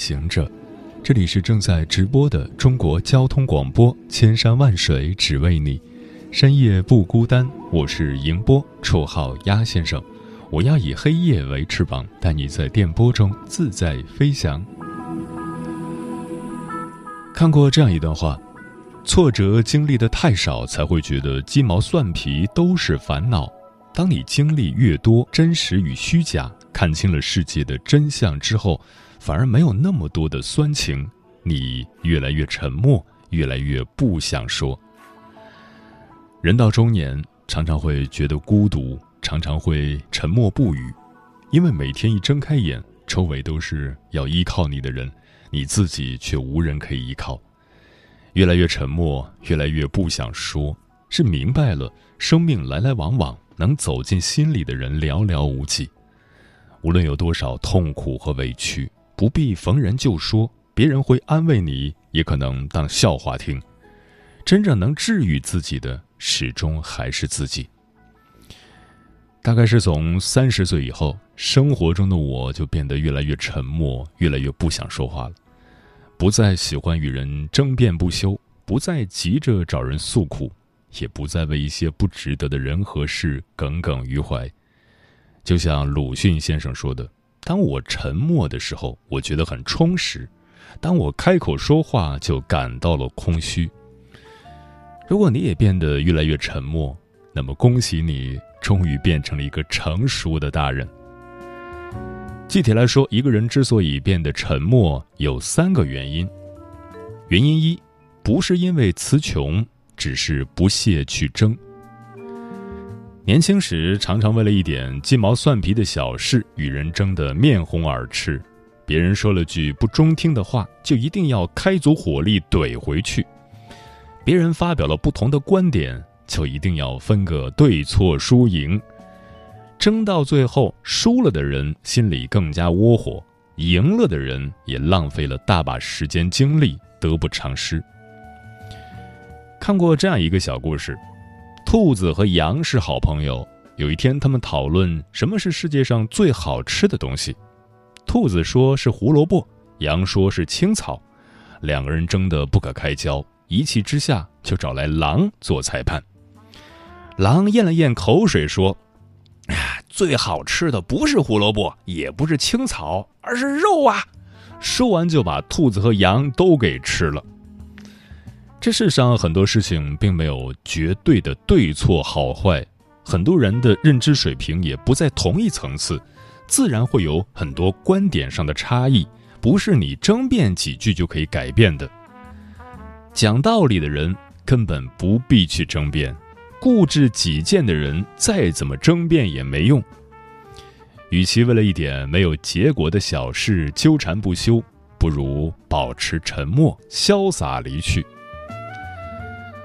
行者，这里是正在直播的中国交通广播，千山万水只为你，深夜不孤单。我是迎波，绰号鸭先生。我要以黑夜为翅膀，带你在电波中自在飞翔。看过这样一段话：挫折经历的太少，才会觉得鸡毛蒜皮都是烦恼。当你经历越多，真实与虚假。看清了世界的真相之后，反而没有那么多的酸情。你越来越沉默，越来越不想说。人到中年，常常会觉得孤独，常常会沉默不语，因为每天一睁开眼，周围都是要依靠你的人，你自己却无人可以依靠。越来越沉默，越来越不想说，是明白了，生命来来往往，能走进心里的人寥寥无几。无论有多少痛苦和委屈，不必逢人就说，别人会安慰你，也可能当笑话听。真正能治愈自己的，始终还是自己。大概是从三十岁以后，生活中的我就变得越来越沉默，越来越不想说话了，不再喜欢与人争辩不休，不再急着找人诉苦，也不再为一些不值得的人和事耿耿于怀。就像鲁迅先生说的：“当我沉默的时候，我觉得很充实；当我开口说话，就感到了空虚。”如果你也变得越来越沉默，那么恭喜你，终于变成了一个成熟的大人。具体来说，一个人之所以变得沉默，有三个原因。原因一，不是因为词穷，只是不屑去争。年轻时，常常为了一点鸡毛蒜皮的小事与人争得面红耳赤，别人说了句不中听的话，就一定要开足火力怼回去；别人发表了不同的观点，就一定要分个对错输赢。争到最后，输了的人心里更加窝火，赢了的人也浪费了大把时间精力，得不偿失。看过这样一个小故事。兔子和羊是好朋友。有一天，他们讨论什么是世界上最好吃的东西。兔子说是胡萝卜，羊说是青草。两个人争得不可开交，一气之下就找来狼做裁判。狼咽了咽口水说：“最好吃的不是胡萝卜，也不是青草，而是肉啊！”说完就把兔子和羊都给吃了。这世上很多事情并没有绝对的对错好坏，很多人的认知水平也不在同一层次，自然会有很多观点上的差异，不是你争辩几句就可以改变的。讲道理的人根本不必去争辩，固执己见的人再怎么争辩也没用。与其为了一点没有结果的小事纠缠不休，不如保持沉默，潇洒离去。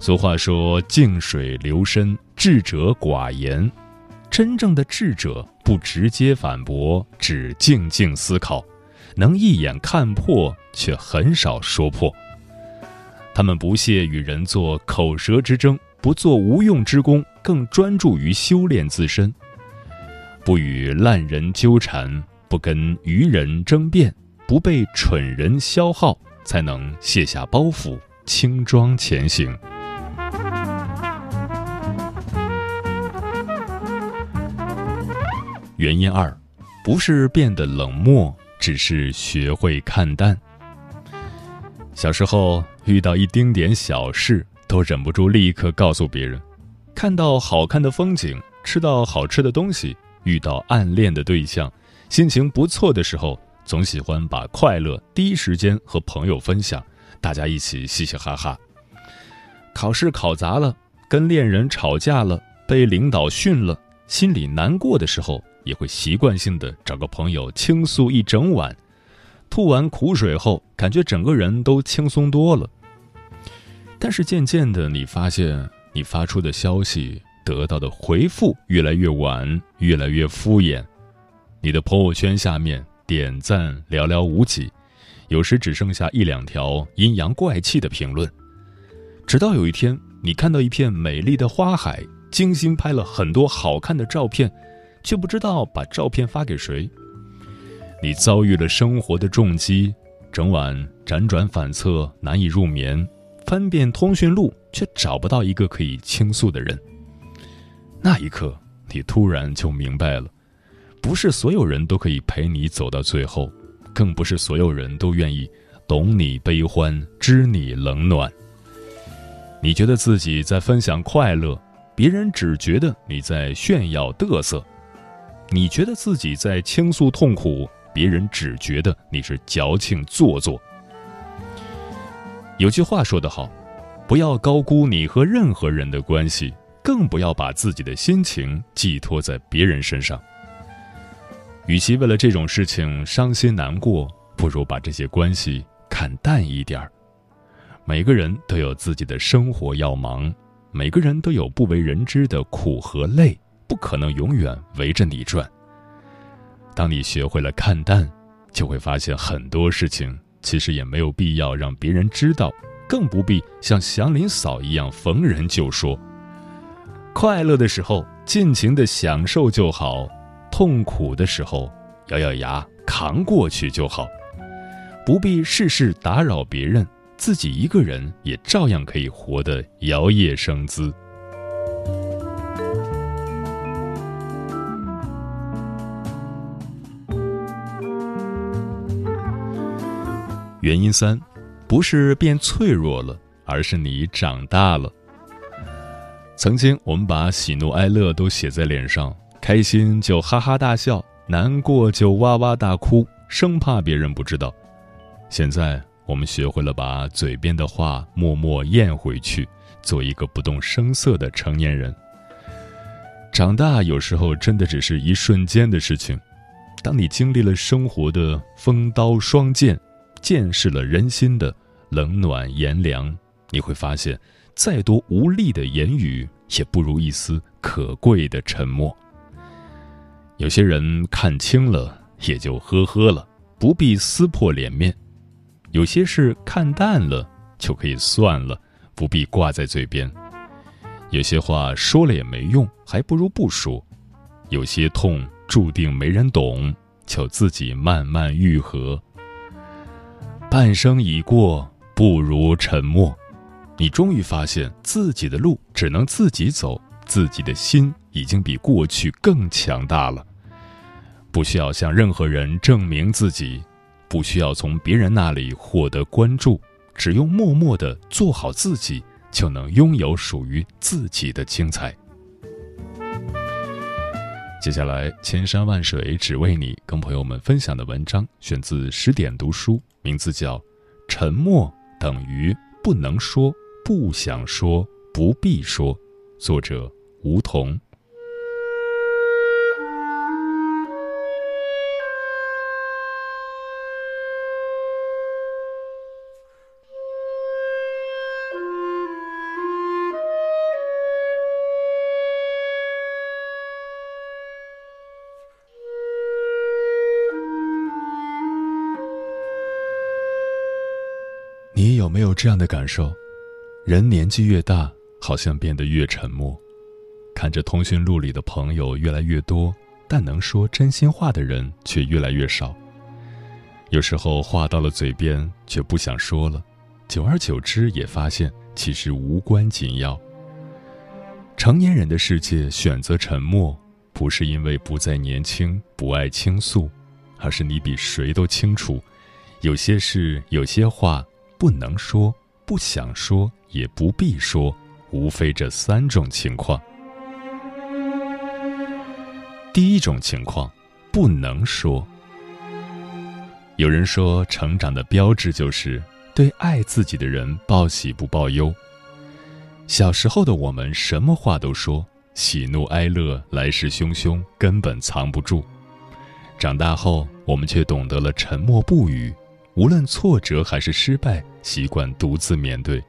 俗话说：“静水流深，智者寡言。”真正的智者不直接反驳，只静静思考，能一眼看破，却很少说破。他们不屑与人做口舌之争，不做无用之功，更专注于修炼自身。不与烂人纠缠，不跟愚人争辩，不被蠢人消耗，才能卸下包袱，轻装前行。原因二，不是变得冷漠，只是学会看淡。小时候遇到一丁点小事，都忍不住立刻告诉别人；看到好看的风景，吃到好吃的东西，遇到暗恋的对象，心情不错的时候，总喜欢把快乐第一时间和朋友分享，大家一起嘻嘻哈哈。考试考砸了，跟恋人吵架了，被领导训了，心里难过的时候。也会习惯性的找个朋友倾诉一整晚，吐完苦水后，感觉整个人都轻松多了。但是渐渐的，你发现你发出的消息得到的回复越来越晚，越来越敷衍。你的朋友圈下面点赞寥寥无几，有时只剩下一两条阴阳怪气的评论。直到有一天，你看到一片美丽的花海，精心拍了很多好看的照片，却不知道把照片发给谁。你遭遇了生活的重击，整晚辗转反侧，难以入眠。翻遍通讯录，却找不到一个可以倾诉的人。那一刻，你突然就明白了，不是所有人都可以陪你走到最后，更不是所有人都愿意懂你悲欢，知你冷暖。你觉得自己在分享快乐，别人只觉得你在炫耀得瑟；你觉得自己在倾诉痛苦，别人只觉得你是矫情做作。有句话说得好，不要高估你和任何人的关系，更不要把自己的心情寄托在别人身上。与其为了这种事情伤心难过，不如把这些关系看淡一点儿。每个人都有自己的生活要忙，每个人都有不为人知的苦和累，不可能永远围着你转。当你学会了看淡，就会发现很多事情。其实也没有必要让别人知道，更不必像祥林嫂一样逢人就说。快乐的时候尽情的享受就好，痛苦的时候咬咬牙扛过去就好，不必事事打扰别人，自己一个人也照样可以活得摇曳生姿。原因三，不是变脆弱了，而是你长大了。曾经我们把喜怒哀乐都写在脸上，开心就哈哈大笑，难过就哇哇大哭，生怕别人不知道。现在我们学会了把嘴边的话默默咽回去，做一个不动声色的成年人。长大有时候真的只是一瞬间的事情，当你经历了生活的风刀霜剑。见识了人心的冷暖炎凉，你会发现，再多无力的言语，也不如一丝可贵的沉默。有些人看清了，也就呵呵了，不必撕破脸面；有些事看淡了，就可以算了，不必挂在嘴边；有些话说了也没用，还不如不说；有些痛注定没人懂，就自己慢慢愈合。半生已过，不如沉默。你终于发现自己的路只能自己走，自己的心已经比过去更强大了。不需要向任何人证明自己，不需要从别人那里获得关注，只用默默的做好自己，就能拥有属于自己的精彩。接下来，千山万水只为你，跟朋友们分享的文章选自十点读书。名字叫《沉默等于不能说、不想说、不必说》，作者梧桐。有没有这样的感受？人年纪越大，好像变得越沉默。看着通讯录里的朋友越来越多，但能说真心话的人却越来越少。有时候话到了嘴边，却不想说了。久而久之，也发现其实无关紧要。成年人的世界，选择沉默，不是因为不再年轻，不爱倾诉，而是你比谁都清楚，有些事，有些话。不能说，不想说，也不必说，无非这三种情况。第一种情况，不能说。有人说，成长的标志就是对爱自己的人报喜不报忧。小时候的我们，什么话都说，喜怒哀乐来势汹汹，根本藏不住。长大后，我们却懂得了沉默不语，无论挫折还是失败，习惯独自面对，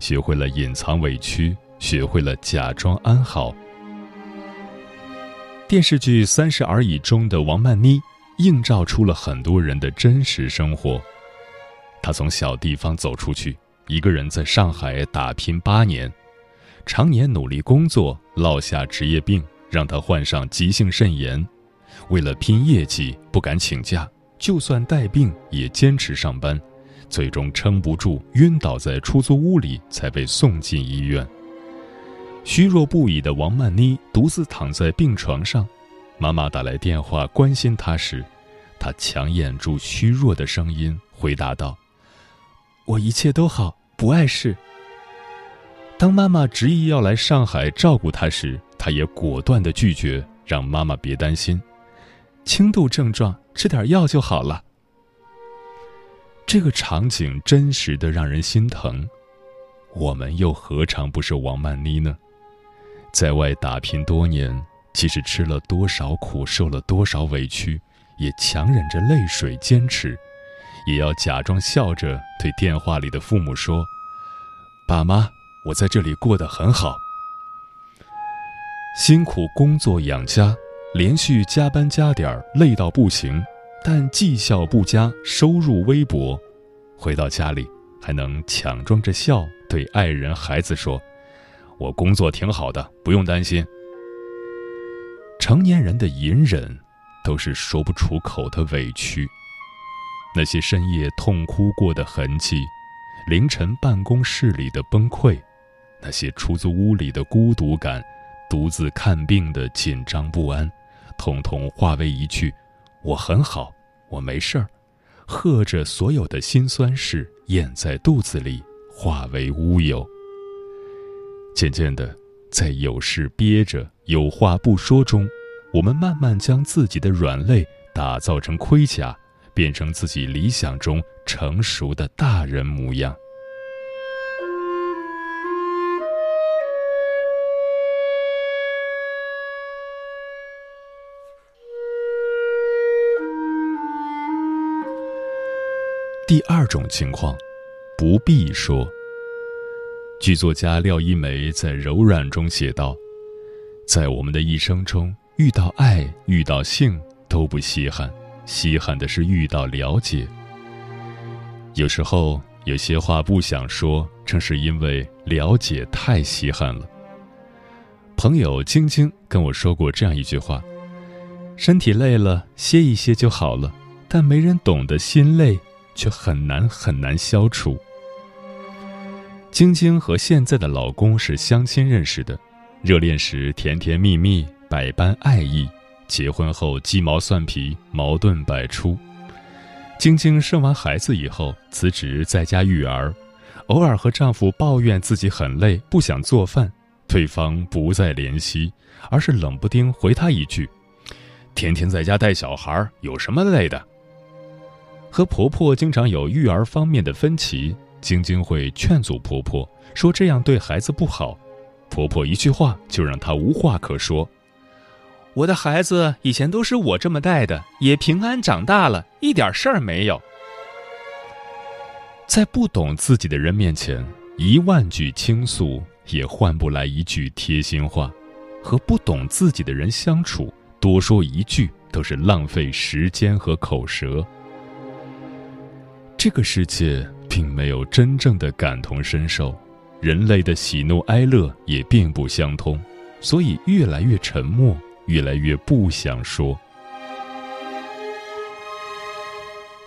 学会了隐藏委屈，学会了假装安好。电视剧《三十而已》中的王曼妮，映照出了很多人的真实生活。她从小地方走出去，一个人在上海打拼八年，常年努力工作，落下职业病，让她患上急性肾炎。为了拼业绩，不敢请假，就算带病也坚持上班，最终撑不住晕倒在出租屋里，才被送进医院。虚弱不已的王曼妮独自躺在病床上，妈妈打来电话关心她时，她强掩住虚弱的声音回答道：“我一切都好，不碍事。”当妈妈执意要来上海照顾她时，她也果断的拒绝，让妈妈别担心。轻度症状，吃点药就好了。这个场景真实的让人心疼，我们又何尝不是王曼妮呢？在外打拼多年，即使吃了多少苦，受了多少委屈，也强忍着泪水坚持，也要假装笑着对电话里的父母说：“爸妈，我在这里过得很好。”辛苦工作养家。连续加班加点累到不行，但绩效不佳，收入微薄。回到家里，还能强装着笑对爱人、孩子说：“我工作挺好的，不用担心。”成年人的隐忍，都是说不出口的委屈。那些深夜痛哭过的痕迹，凌晨办公室里的崩溃，那些出租屋里的孤独感，独自看病的紧张不安。统统化为一句：“我很好，我没事儿。”喝着所有的辛酸事咽在肚子里，化为乌有。渐渐的，在有事憋着、有话不说中，我们慢慢将自己的软肋打造成盔甲，变成自己理想中成熟的大人模样。第二种情况，不必说。剧作家廖一梅在《柔软》中写道：“在我们的一生中，遇到爱、遇到性都不稀罕，稀罕的是遇到了解。有时候有些话不想说，正是因为了解太稀罕了。”朋友晶晶跟我说过这样一句话：“身体累了，歇一歇就好了，但没人懂得心累。”却很难很难消除。晶晶和现在的老公是相亲认识的，热恋时甜甜蜜蜜，百般爱意；结婚后鸡毛蒜皮，矛盾百出。晶晶生完孩子以后辞职在家育儿，偶尔和丈夫抱怨自己很累，不想做饭，对方不再怜惜，而是冷不丁回她一句：“天天在家带小孩，有什么累的？”和婆婆经常有育儿方面的分歧，晶晶会劝阻婆婆说这样对孩子不好，婆婆一句话就让她无话可说。我的孩子以前都是我这么带的，也平安长大了，一点事儿没有。在不懂自己的人面前，一万句倾诉也换不来一句贴心话；和不懂自己的人相处，多说一句都是浪费时间和口舌。这个世界并没有真正的感同身受，人类的喜怒哀乐也并不相通，所以越来越沉默，越来越不想说。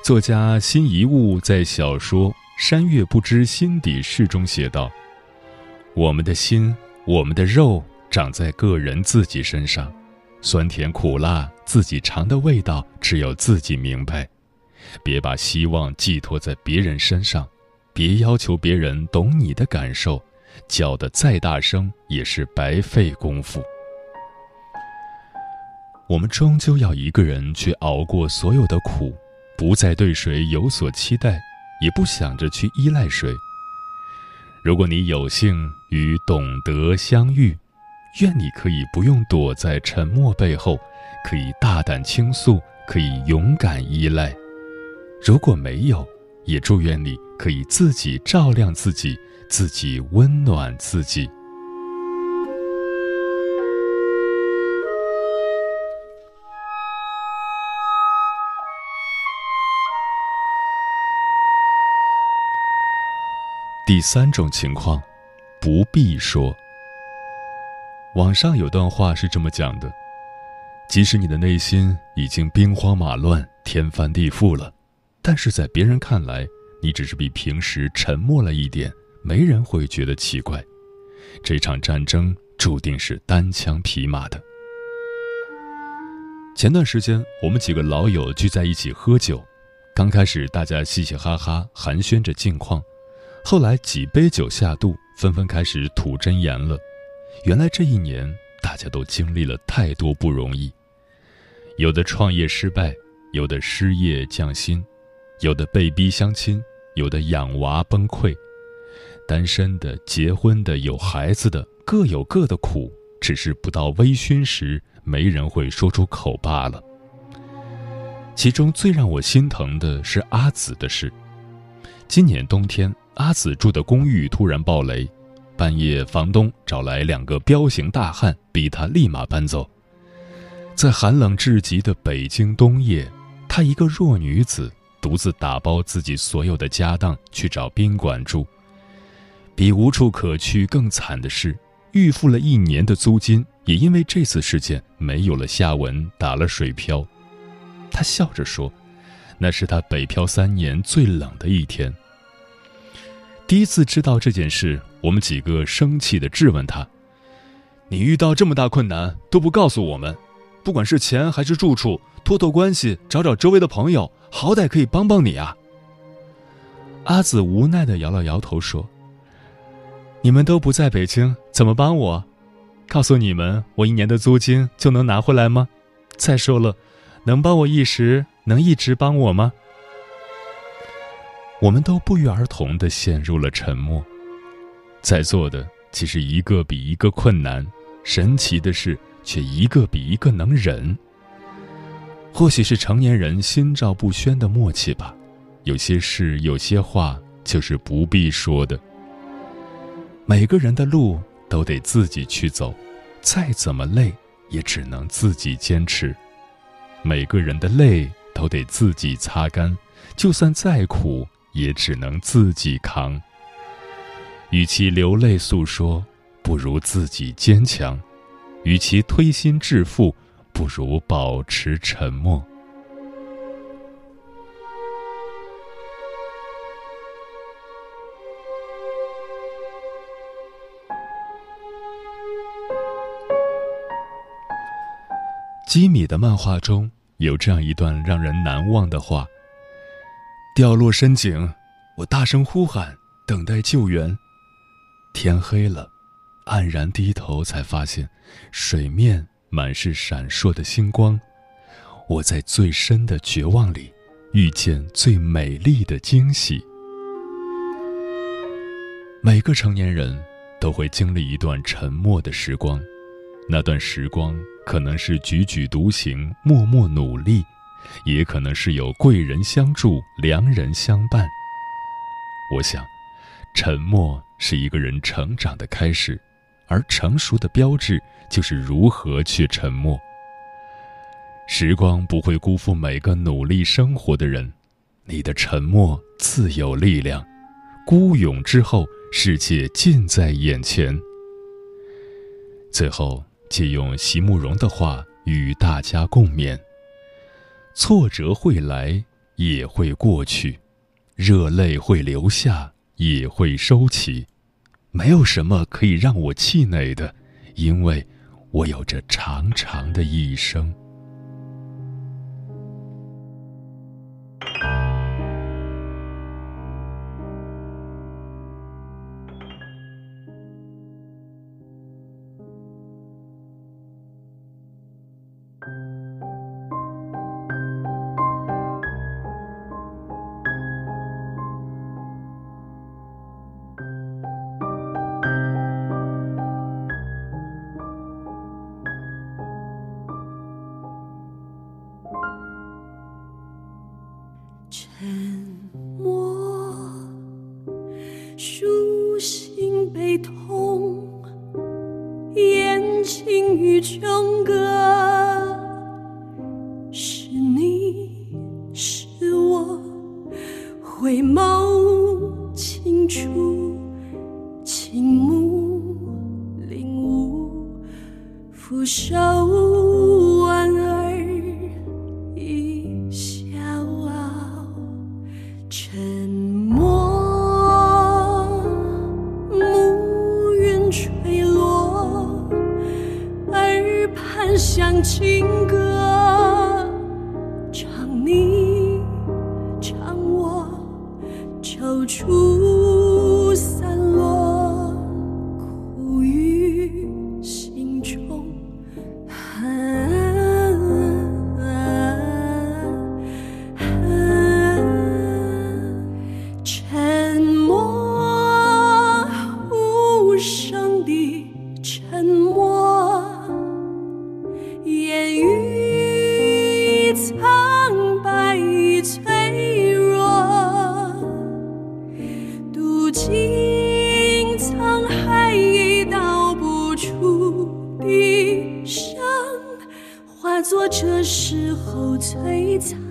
作家辛夷坞在小说《山月不知心底事》中写道：“我们的心，我们的肉，长在个人自己身上，酸甜苦辣，自己尝的味道，只有自己明白。”别把希望寄托在别人身上，别要求别人懂你的感受，叫得再大声也是白费功夫。我们终究要一个人去熬过所有的苦，不再对谁有所期待，也不想着去依赖谁。如果你有幸与懂得相遇，愿你可以不用躲在沉默背后，可以大胆倾诉，可以勇敢依赖。如果没有，也祝愿你可以自己照亮自己，自己温暖自己。第三种情况，不必说。网上有段话是这么讲的：即使你的内心已经兵荒马乱、天翻地覆了，但是在别人看来，你只是比平时沉默了一点，没人会觉得奇怪。这场战争注定是单枪匹马的。前段时间，我们几个老友聚在一起喝酒，刚开始大家嘻嘻哈哈寒暄着近况，后来几杯酒下肚，纷纷开始吐真言了。原来这一年，大家都经历了太多不容易。有的创业失败，有的失业降薪，有的被逼相亲，有的养娃崩溃。单身的、结婚的、有孩子的，各有各的苦，只是不到微醺时，没人会说出口罢了。其中最让我心疼的是阿紫的事。今年冬天，阿紫住的公寓突然爆雷。半夜，房东找来两个彪形大汉，逼她立马搬走。在寒冷至极的北京冬夜，她一个弱女子独自打包自己所有的家当去找宾馆住。比无处可去更惨的是，预付了一年的租金也因为这次事件没有了下文，打了水漂。他笑着说：“那是他北漂三年最冷的一天。”第一次知道这件事，我们几个生气的质问他：“你遇到这么大困难都不告诉我们，不管是钱还是住处，托托关系，找找周围的朋友，好歹可以帮帮你啊。”阿紫无奈的摇了摇头说：“你们都不在北京，怎么帮我？告诉你们，我一年的租金就能拿回来吗？再说了，能帮我一时，能一直帮我吗？”我们都不约而同的陷入了沉默，在座的其实一个比一个困难，神奇的是却一个比一个能忍。或许是成年人心照不宣的默契吧，有些事有些话就是不必说的。每个人的路都得自己去走，再怎么累也只能自己坚持。每个人的泪都得自己擦干，就算再苦。也只能自己扛。与其流泪诉说，不如自己坚强；与其推心置腹，不如保持沉默。基米的漫画中有这样一段让人难忘的话。掉落深井，我大声呼喊，等待救援。天黑了，黯然低头，才发现水面满是闪烁的星光。我在最深的绝望里，遇见最美丽的惊喜。每个成年人都会经历一段沉默的时光，那段时光可能是踽踽独行，默默努力。也可能是有贵人相助、良人相伴。我想，沉默是一个人成长的开始，而成熟的标志就是如何去沉默。时光不会辜负每个努力生活的人，你的沉默自有力量。孤勇之后，世界近在眼前。最后，借用席慕容的话与大家共勉。挫折会来，也会过去；热泪会流下，也会收起。没有什么可以让我气馁的，因为我有着长长的一生。坠落耳畔响情歌。我这时候璀璨。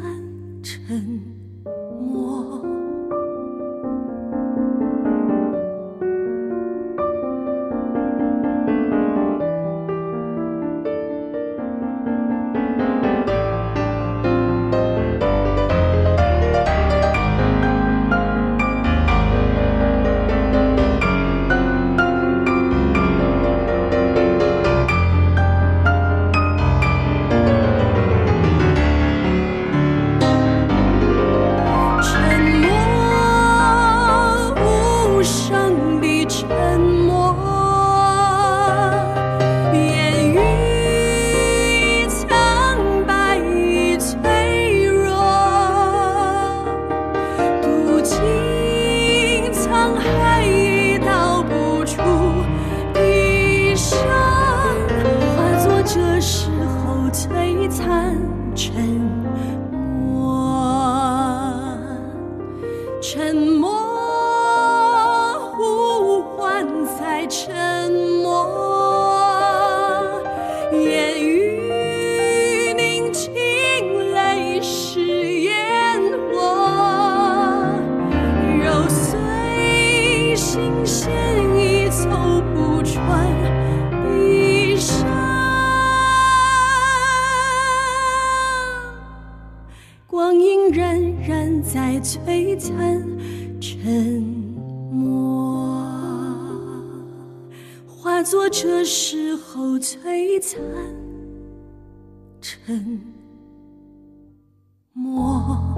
璀璨沉默。化作这时候璀璨沉默。